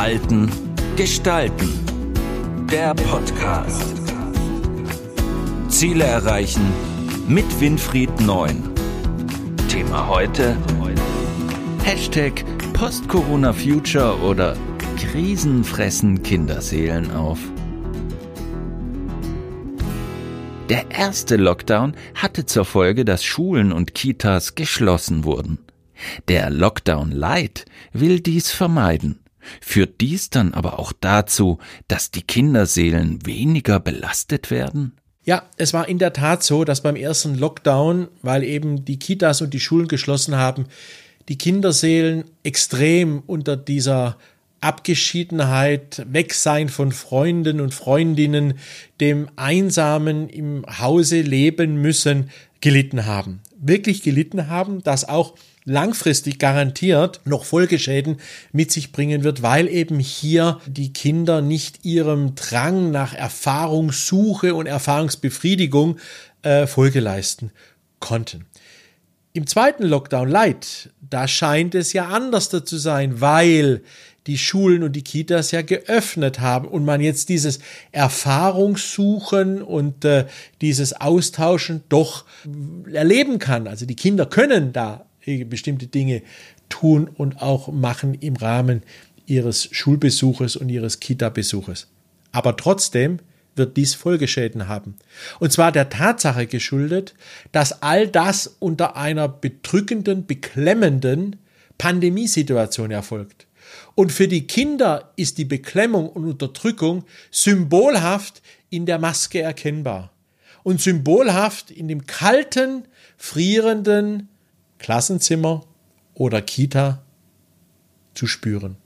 Halten, Gestalten. Der Podcast. Ziele erreichen mit Winfried Neun. Thema heute. Hashtag Post-Corona-Future oder Krisen fressen Kinderseelen auf. Der erste Lockdown hatte zur Folge, dass Schulen und Kitas geschlossen wurden. Der Lockdown Light will dies vermeiden, führt dies dann aber auch dazu, dass die Kinderseelen weniger belastet werden? Ja, es war in der Tat so, dass beim ersten Lockdown, weil eben die Kitas und die Schulen geschlossen haben, die Kinderseelen extrem unter dieser Abgeschiedenheit, Wegsein von Freunden und Freundinnen, dem Einsamen im Hause leben müssen, gelitten haben. Wirklich gelitten haben, dass auch langfristig garantiert noch Folgeschäden mit sich bringen wird, weil eben hier die Kinder nicht ihrem Drang nach Erfahrungssuche und Erfahrungsbefriedigung äh, Folge leisten konnten. Im zweiten Lockdown Light, da scheint es ja anders zu sein, weil die Schulen und die Kitas ja geöffnet haben und man jetzt dieses Erfahrungssuchen und äh, dieses Austauschen doch erleben kann. Also die Kinder können da bestimmte Dinge tun und auch machen im Rahmen ihres Schulbesuches und ihres Kita-Besuches. Aber trotzdem wird dies Folgeschäden haben. Und zwar der Tatsache geschuldet, dass all das unter einer bedrückenden, beklemmenden Pandemiesituation erfolgt. Und für die Kinder ist die Beklemmung und Unterdrückung symbolhaft in der Maske erkennbar und symbolhaft in dem kalten, frierenden Klassenzimmer oder Kita zu spüren.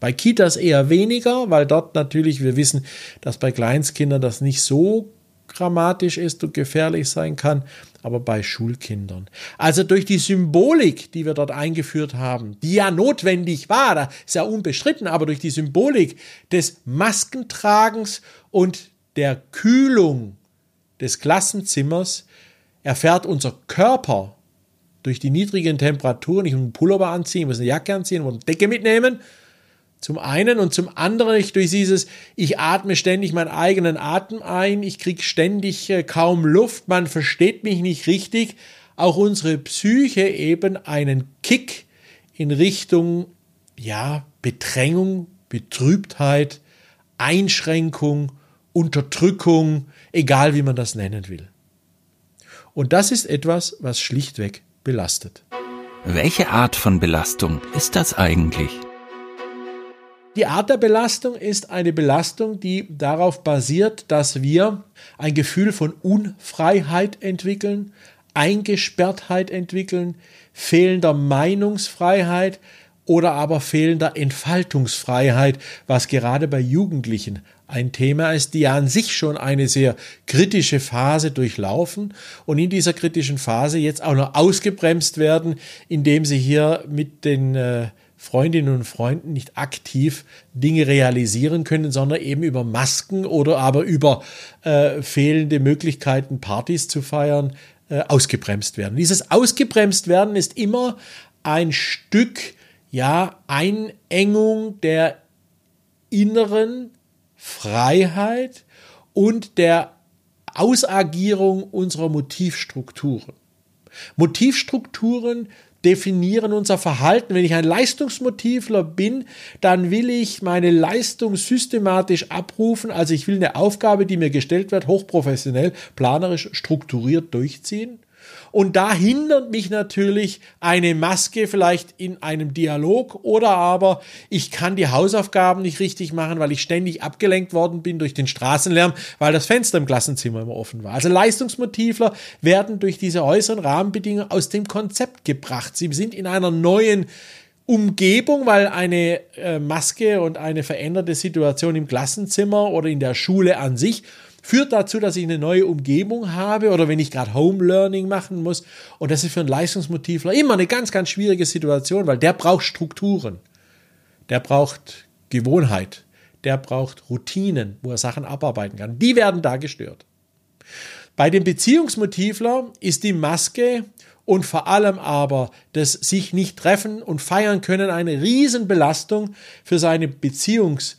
Bei Kitas eher weniger, weil dort natürlich wir wissen, dass bei Kleinstkindern das nicht so dramatisch ist und gefährlich sein kann, aber bei Schulkindern. Also durch die Symbolik, die wir dort eingeführt haben, die ja notwendig war, das ist ja unbestritten, aber durch die Symbolik des Maskentragens und der Kühlung des Klassenzimmers erfährt unser Körper durch die niedrigen Temperaturen, ich muss einen Pullover anziehen, muss eine Jacke anziehen, muss eine Decke mitnehmen. Zum einen und zum anderen ich durch dieses, ich atme ständig meinen eigenen Atem ein, ich kriege ständig äh, kaum Luft, man versteht mich nicht richtig, auch unsere Psyche eben einen Kick in Richtung, ja, Bedrängung, Betrübtheit, Einschränkung, Unterdrückung, egal wie man das nennen will. Und das ist etwas, was schlichtweg belastet. Welche Art von Belastung ist das eigentlich? Die Art der Belastung ist eine Belastung, die darauf basiert, dass wir ein Gefühl von Unfreiheit entwickeln, Eingesperrtheit entwickeln, fehlender Meinungsfreiheit, oder aber fehlender Entfaltungsfreiheit, was gerade bei Jugendlichen ein Thema ist, die ja an sich schon eine sehr kritische Phase durchlaufen und in dieser kritischen Phase jetzt auch noch ausgebremst werden, indem sie hier mit den äh, Freundinnen und Freunden nicht aktiv Dinge realisieren können, sondern eben über Masken oder aber über äh, fehlende Möglichkeiten, Partys zu feiern, äh, ausgebremst werden. Dieses Ausgebremst werden ist immer ein Stück ja, Einengung der inneren Freiheit und der Ausagierung unserer Motivstrukturen. Motivstrukturen definieren unser Verhalten. Wenn ich ein Leistungsmotivler bin, dann will ich meine Leistung systematisch abrufen. Also ich will eine Aufgabe, die mir gestellt wird, hochprofessionell, planerisch, strukturiert durchziehen. Und da hindert mich natürlich eine Maske vielleicht in einem Dialog oder aber ich kann die Hausaufgaben nicht richtig machen, weil ich ständig abgelenkt worden bin durch den Straßenlärm, weil das Fenster im Klassenzimmer immer offen war. Also Leistungsmotivler werden durch diese äußeren Rahmenbedingungen aus dem Konzept gebracht. Sie sind in einer neuen Umgebung, weil eine äh, Maske und eine veränderte Situation im Klassenzimmer oder in der Schule an sich führt dazu, dass ich eine neue Umgebung habe oder wenn ich gerade Home Learning machen muss. Und das ist für einen Leistungsmotivler immer eine ganz, ganz schwierige Situation, weil der braucht Strukturen. Der braucht Gewohnheit. Der braucht Routinen, wo er Sachen abarbeiten kann. Die werden da gestört. Bei dem Beziehungsmotivler ist die Maske und vor allem aber das sich nicht treffen und feiern können eine Riesenbelastung für seine Beziehungs-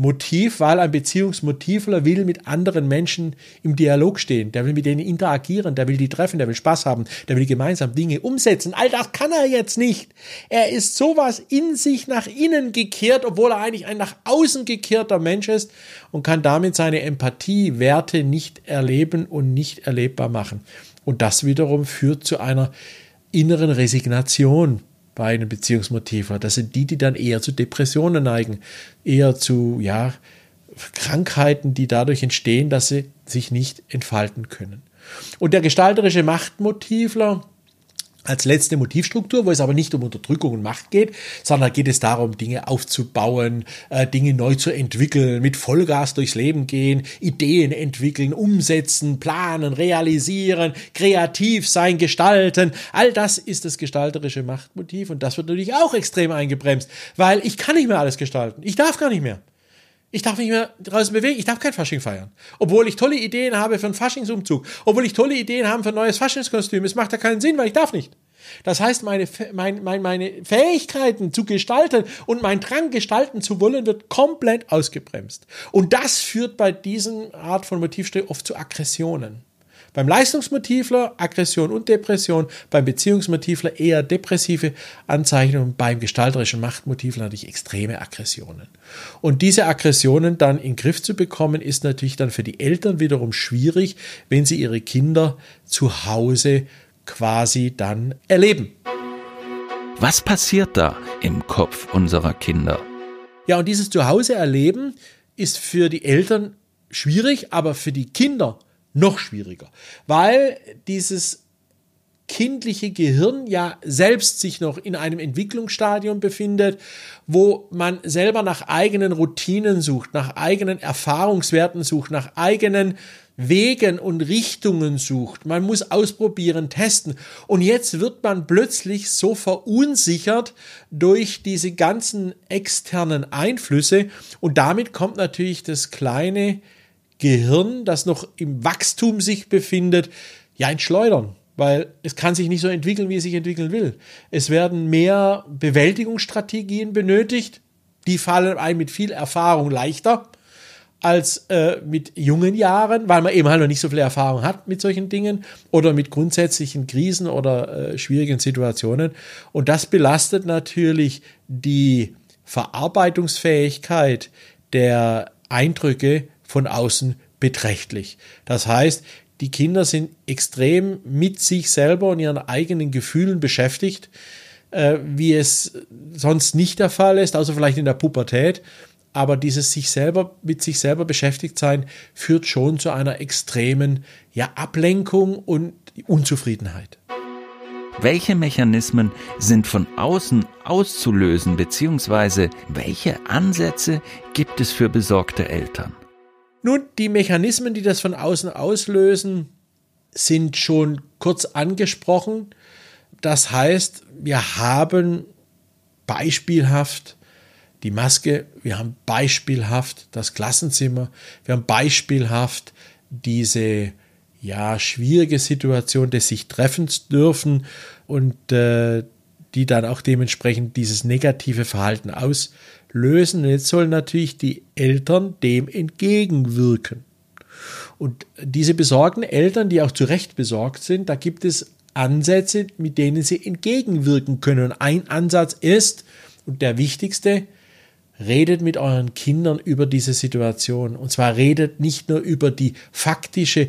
Motiv, weil ein Beziehungsmotivler will mit anderen Menschen im Dialog stehen, der will mit denen interagieren, der will die treffen, der will Spaß haben, der will gemeinsam Dinge umsetzen. All das kann er jetzt nicht. Er ist sowas in sich nach innen gekehrt, obwohl er eigentlich ein nach außen gekehrter Mensch ist und kann damit seine Empathiewerte nicht erleben und nicht erlebbar machen. Und das wiederum führt zu einer inneren Resignation bei einem Beziehungsmotiv Das sind die, die dann eher zu Depressionen neigen, eher zu ja, Krankheiten, die dadurch entstehen, dass sie sich nicht entfalten können. Und der gestalterische Machtmotivler, als letzte Motivstruktur, wo es aber nicht um Unterdrückung und Macht geht, sondern geht es darum, Dinge aufzubauen, äh, Dinge neu zu entwickeln, mit Vollgas durchs Leben gehen, Ideen entwickeln, umsetzen, planen, realisieren, kreativ sein, gestalten. All das ist das gestalterische Machtmotiv und das wird natürlich auch extrem eingebremst, weil ich kann nicht mehr alles gestalten. Ich darf gar nicht mehr. Ich darf nicht mehr draußen bewegen, ich darf kein Fasching feiern. Obwohl ich tolle Ideen habe für einen Faschingsumzug, obwohl ich tolle Ideen habe für ein neues Faschingskostüm. Es macht ja keinen Sinn, weil ich darf nicht. Das heißt, meine, mein, mein, meine Fähigkeiten zu gestalten und mein Drang gestalten zu wollen, wird komplett ausgebremst. Und das führt bei diesen Art von Motivstelle oft zu Aggressionen. Beim Leistungsmotivler Aggression und Depression, beim Beziehungsmotivler eher depressive Anzeichen und beim gestalterischen Machtmotivler natürlich extreme Aggressionen. Und diese Aggressionen dann in den Griff zu bekommen, ist natürlich dann für die Eltern wiederum schwierig, wenn sie ihre Kinder zu Hause quasi dann erleben. Was passiert da im Kopf unserer Kinder? Ja, und dieses Zuhause erleben ist für die Eltern schwierig, aber für die Kinder noch schwieriger, weil dieses kindliche Gehirn ja selbst sich noch in einem Entwicklungsstadium befindet, wo man selber nach eigenen Routinen sucht, nach eigenen Erfahrungswerten sucht, nach eigenen Wegen und Richtungen sucht. Man muss ausprobieren, testen. Und jetzt wird man plötzlich so verunsichert durch diese ganzen externen Einflüsse. Und damit kommt natürlich das kleine Gehirn, das noch im Wachstum sich befindet, ja, ins Schleudern. Weil es kann sich nicht so entwickeln, wie es sich entwickeln will. Es werden mehr Bewältigungsstrategien benötigt. Die fallen einem mit viel Erfahrung leichter als äh, mit jungen Jahren, weil man eben halt noch nicht so viel Erfahrung hat mit solchen Dingen oder mit grundsätzlichen Krisen oder äh, schwierigen Situationen. Und das belastet natürlich die Verarbeitungsfähigkeit der Eindrücke von außen beträchtlich. Das heißt, die Kinder sind extrem mit sich selber und ihren eigenen Gefühlen beschäftigt, äh, wie es sonst nicht der Fall ist, außer vielleicht in der Pubertät aber dieses sich selber mit sich selber beschäftigt sein führt schon zu einer extremen ja Ablenkung und Unzufriedenheit. Welche Mechanismen sind von außen auszulösen, beziehungsweise welche Ansätze gibt es für besorgte Eltern? Nun, die Mechanismen, die das von außen auslösen, sind schon kurz angesprochen. Das heißt, wir haben beispielhaft die Maske, wir haben beispielhaft das Klassenzimmer, wir haben beispielhaft diese ja schwierige Situation des sich Treffens dürfen und äh, die dann auch dementsprechend dieses negative Verhalten auslösen. Und jetzt sollen natürlich die Eltern dem entgegenwirken. Und diese besorgten Eltern, die auch zu Recht besorgt sind, da gibt es Ansätze, mit denen sie entgegenwirken können. Und ein Ansatz ist, und der wichtigste, redet mit euren Kindern über diese Situation. Und zwar redet nicht nur über die faktische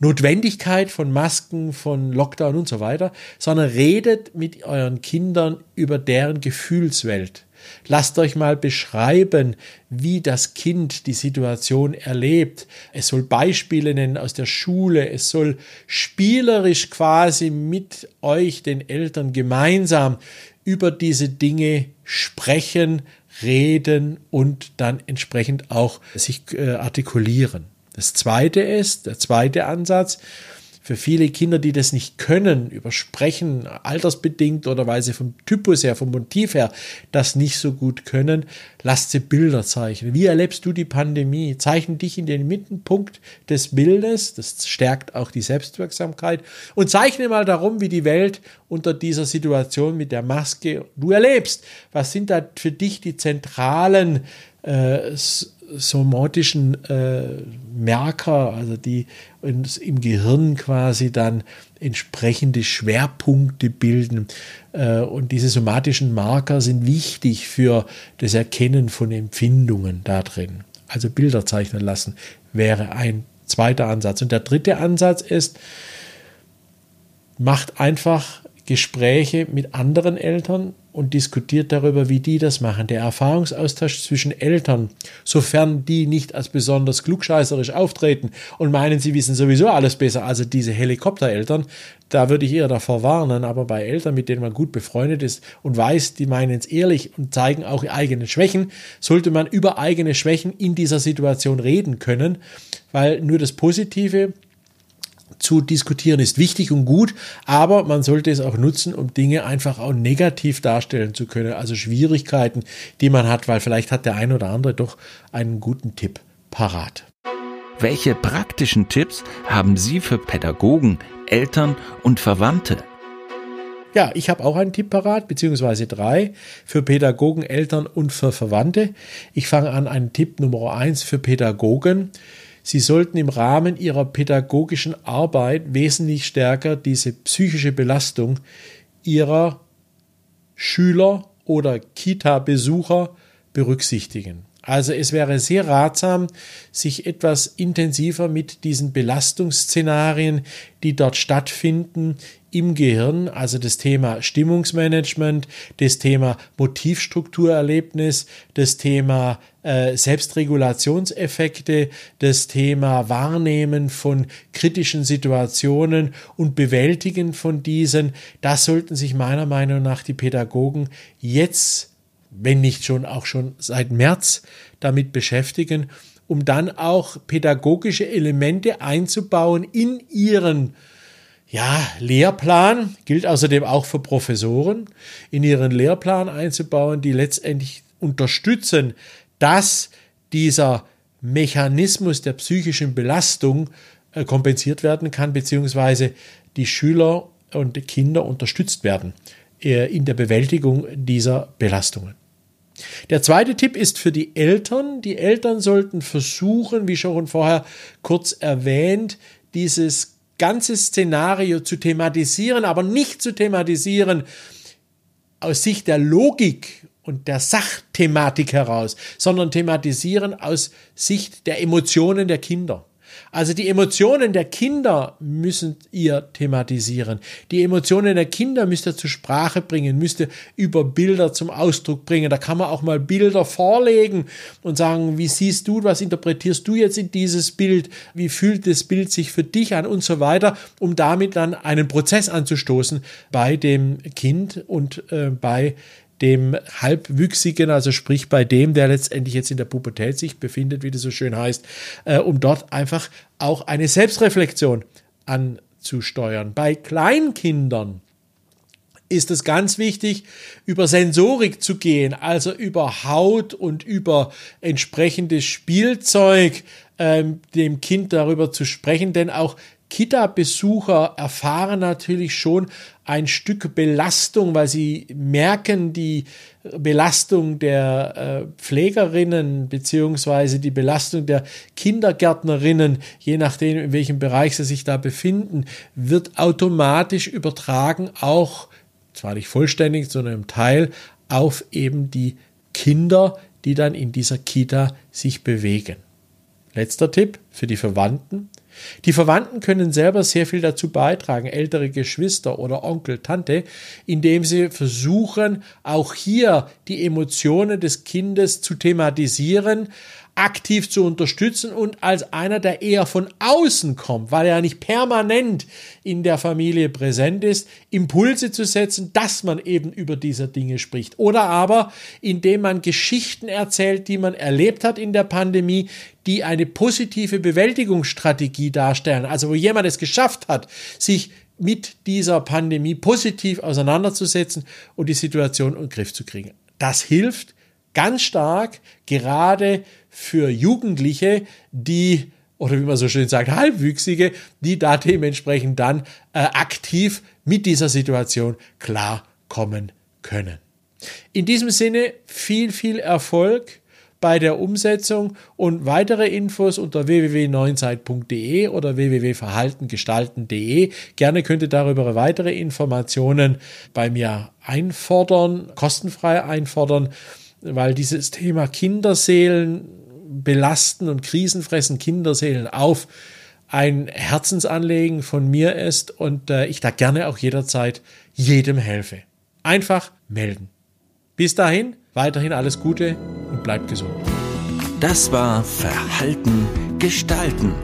Notwendigkeit von Masken, von Lockdown und so weiter, sondern redet mit euren Kindern über deren Gefühlswelt. Lasst euch mal beschreiben, wie das Kind die Situation erlebt. Es soll Beispiele nennen aus der Schule. Es soll spielerisch quasi mit euch, den Eltern, gemeinsam über diese Dinge sprechen, reden und dann entsprechend auch sich äh, artikulieren. Das zweite ist, der zweite Ansatz, für viele Kinder, die das nicht können, übersprechen, altersbedingt oder weil sie vom Typus her, vom Motiv her das nicht so gut können, lasst sie Bilder zeichnen. Wie erlebst du die Pandemie? Zeichne dich in den Mittelpunkt des Bildes, das stärkt auch die Selbstwirksamkeit und zeichne mal darum, wie die Welt unter dieser Situation mit der Maske du erlebst. Was sind da für dich die zentralen äh, somatischen äh, Merker, also die uns im Gehirn quasi dann entsprechende Schwerpunkte bilden. Äh, und diese somatischen Marker sind wichtig für das Erkennen von Empfindungen da drin. Also Bilder zeichnen lassen wäre ein zweiter Ansatz. Und der dritte Ansatz ist, macht einfach Gespräche mit anderen Eltern, und diskutiert darüber, wie die das machen. Der Erfahrungsaustausch zwischen Eltern, sofern die nicht als besonders klugscheißerisch auftreten und meinen, sie wissen sowieso alles besser, also diese Helikoptereltern, da würde ich eher davor warnen, aber bei Eltern, mit denen man gut befreundet ist und weiß, die meinen es ehrlich und zeigen auch eigene Schwächen, sollte man über eigene Schwächen in dieser Situation reden können, weil nur das Positive zu diskutieren ist wichtig und gut, aber man sollte es auch nutzen, um Dinge einfach auch negativ darstellen zu können, also Schwierigkeiten, die man hat, weil vielleicht hat der ein oder andere doch einen guten Tipp parat. Welche praktischen Tipps haben Sie für Pädagogen, Eltern und Verwandte? Ja, ich habe auch einen Tipp parat, beziehungsweise drei für Pädagogen, Eltern und für Verwandte. Ich fange an, einen Tipp Nummer eins für Pädagogen. Sie sollten im Rahmen Ihrer pädagogischen Arbeit wesentlich stärker diese psychische Belastung Ihrer Schüler oder Kita-Besucher berücksichtigen. Also es wäre sehr ratsam, sich etwas intensiver mit diesen Belastungsszenarien, die dort stattfinden, im Gehirn, also das Thema Stimmungsmanagement, das Thema Motivstrukturerlebnis, das Thema äh, Selbstregulationseffekte, das Thema Wahrnehmen von kritischen Situationen und Bewältigen von diesen, das sollten sich meiner Meinung nach die Pädagogen jetzt, wenn nicht schon auch schon seit März, damit beschäftigen, um dann auch pädagogische Elemente einzubauen in ihren ja, Lehrplan gilt außerdem auch für Professoren, in ihren Lehrplan einzubauen, die letztendlich unterstützen, dass dieser Mechanismus der psychischen Belastung äh, kompensiert werden kann, beziehungsweise die Schüler und Kinder unterstützt werden in der Bewältigung dieser Belastungen. Der zweite Tipp ist für die Eltern. Die Eltern sollten versuchen, wie schon vorher kurz erwähnt, dieses ganze Szenario zu thematisieren, aber nicht zu thematisieren aus Sicht der Logik und der Sachthematik heraus, sondern thematisieren aus Sicht der Emotionen der Kinder. Also die Emotionen der Kinder müssen ihr thematisieren. Die Emotionen der Kinder müsst ihr zur Sprache bringen, müsst ihr über Bilder zum Ausdruck bringen. Da kann man auch mal Bilder vorlegen und sagen, wie siehst du, was interpretierst du jetzt in dieses Bild? Wie fühlt das Bild sich für dich an und so weiter, um damit dann einen Prozess anzustoßen bei dem Kind und äh, bei dem Halbwüchsigen, also sprich bei dem, der letztendlich jetzt in der Pubertät sich befindet, wie das so schön heißt, äh, um dort einfach auch eine Selbstreflexion anzusteuern. Bei Kleinkindern ist es ganz wichtig, über Sensorik zu gehen, also über Haut und über entsprechendes Spielzeug ähm, dem Kind darüber zu sprechen, denn auch Kita-Besucher erfahren natürlich schon ein Stück Belastung, weil sie merken die Belastung der äh, Pflegerinnen beziehungsweise die Belastung der Kindergärtnerinnen, je nachdem, in welchem Bereich sie sich da befinden, wird automatisch übertragen, auch zwar nicht vollständig, sondern im Teil auf eben die Kinder, die dann in dieser Kita sich bewegen. Letzter Tipp für die Verwandten. Die Verwandten können selber sehr viel dazu beitragen, ältere Geschwister oder Onkel, Tante, indem sie versuchen, auch hier die Emotionen des Kindes zu thematisieren, aktiv zu unterstützen und als einer, der eher von außen kommt, weil er nicht permanent in der Familie präsent ist, Impulse zu setzen, dass man eben über diese Dinge spricht. Oder aber, indem man Geschichten erzählt, die man erlebt hat in der Pandemie, die eine positive Bewältigungsstrategie darstellen. Also wo jemand es geschafft hat, sich mit dieser Pandemie positiv auseinanderzusetzen und die Situation in den Griff zu kriegen. Das hilft ganz stark, gerade für Jugendliche, die oder wie man so schön sagt, Halbwüchsige, die da dementsprechend dann äh, aktiv mit dieser Situation klarkommen können. In diesem Sinne viel, viel Erfolg bei der Umsetzung und weitere Infos unter www.neunzeit.de oder www.verhaltengestalten.de. Gerne könnt ihr darüber weitere Informationen bei mir einfordern, kostenfrei einfordern, weil dieses Thema Kinderseelen belasten und krisenfressen Kinderseelen auf ein Herzensanlegen von mir ist und äh, ich da gerne auch jederzeit jedem helfe. Einfach melden. Bis dahin, weiterhin alles Gute und bleibt gesund. Das war Verhalten gestalten,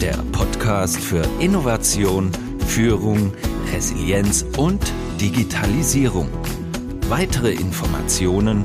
der Podcast für Innovation, Führung, Resilienz und Digitalisierung. Weitere Informationen